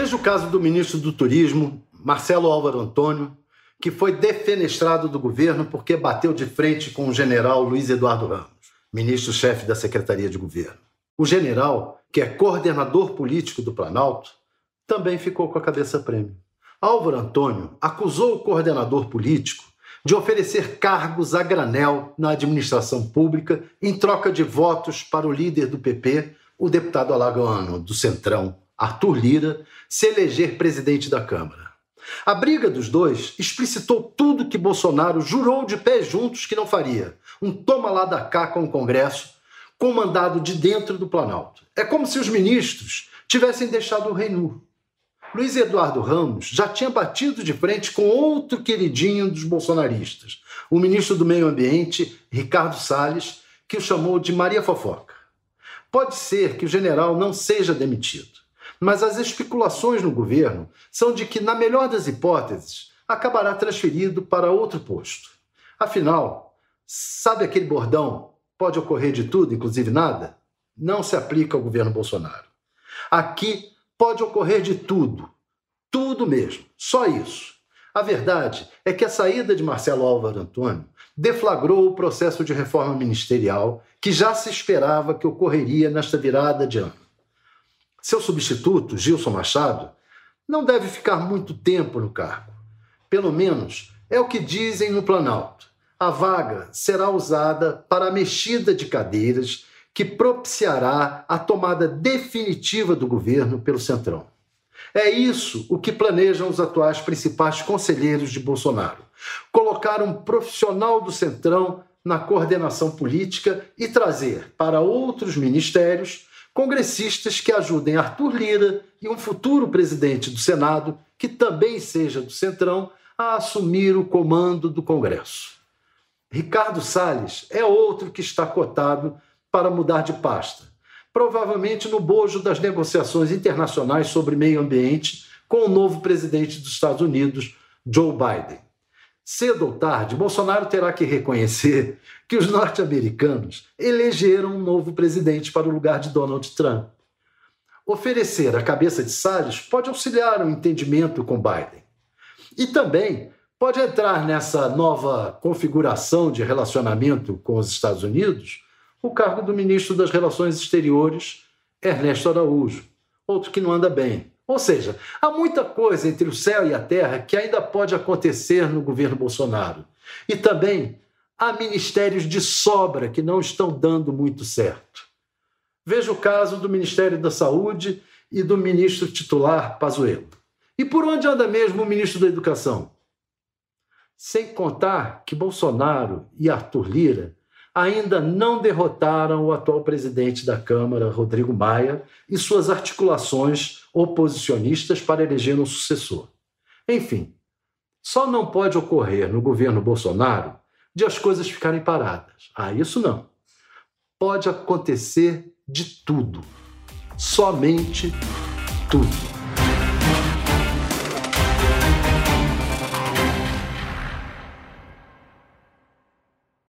Veja o caso do ministro do Turismo, Marcelo Álvaro Antônio, que foi defenestrado do governo porque bateu de frente com o general Luiz Eduardo Ramos, ministro-chefe da Secretaria de Governo. O general, que é coordenador político do Planalto, também ficou com a cabeça prêmio. Álvaro Antônio acusou o coordenador político de oferecer cargos a granel na administração pública em troca de votos para o líder do PP, o deputado alagoano do Centrão, Arthur Lira, se eleger presidente da Câmara. A briga dos dois explicitou tudo que Bolsonaro jurou de pé juntos que não faria. Um toma lá da cá com o Congresso, comandado de dentro do Planalto. É como se os ministros tivessem deixado o rei nu. Luiz Eduardo Ramos já tinha batido de frente com outro queridinho dos bolsonaristas, o ministro do Meio Ambiente, Ricardo Salles, que o chamou de Maria Fofoca. Pode ser que o general não seja demitido, mas as especulações no governo são de que, na melhor das hipóteses, acabará transferido para outro posto. Afinal, sabe aquele bordão? Pode ocorrer de tudo, inclusive nada? Não se aplica ao governo Bolsonaro. Aqui pode ocorrer de tudo. Tudo mesmo. Só isso. A verdade é que a saída de Marcelo Álvaro Antônio deflagrou o processo de reforma ministerial que já se esperava que ocorreria nesta virada de ano. Seu substituto, Gilson Machado, não deve ficar muito tempo no cargo. Pelo menos é o que dizem no Planalto. A vaga será usada para a mexida de cadeiras que propiciará a tomada definitiva do governo pelo Centrão. É isso o que planejam os atuais principais conselheiros de Bolsonaro: colocar um profissional do Centrão na coordenação política e trazer para outros ministérios congressistas que ajudem Arthur Lira e um futuro presidente do Senado, que também seja do Centrão, a assumir o comando do Congresso. Ricardo Salles é outro que está cotado para mudar de pasta, provavelmente no bojo das negociações internacionais sobre meio ambiente com o novo presidente dos Estados Unidos, Joe Biden. Cedo ou tarde, Bolsonaro terá que reconhecer que os norte-americanos elegeram um novo presidente para o lugar de Donald Trump. Oferecer a cabeça de Salles pode auxiliar o entendimento com Biden. E também pode entrar nessa nova configuração de relacionamento com os Estados Unidos o cargo do ministro das Relações Exteriores, Ernesto Araújo, outro que não anda bem. Ou seja, há muita coisa entre o céu e a terra que ainda pode acontecer no governo Bolsonaro. E também há ministérios de sobra que não estão dando muito certo. Veja o caso do Ministério da Saúde e do ministro titular Pazuello. E por onde anda mesmo o ministro da Educação? Sem contar que Bolsonaro e Arthur Lira ainda não derrotaram o atual presidente da Câmara, Rodrigo Maia, e suas articulações oposicionistas para eleger um sucessor. Enfim, só não pode ocorrer no governo Bolsonaro de as coisas ficarem paradas. Ah, isso não. Pode acontecer de tudo. Somente tudo.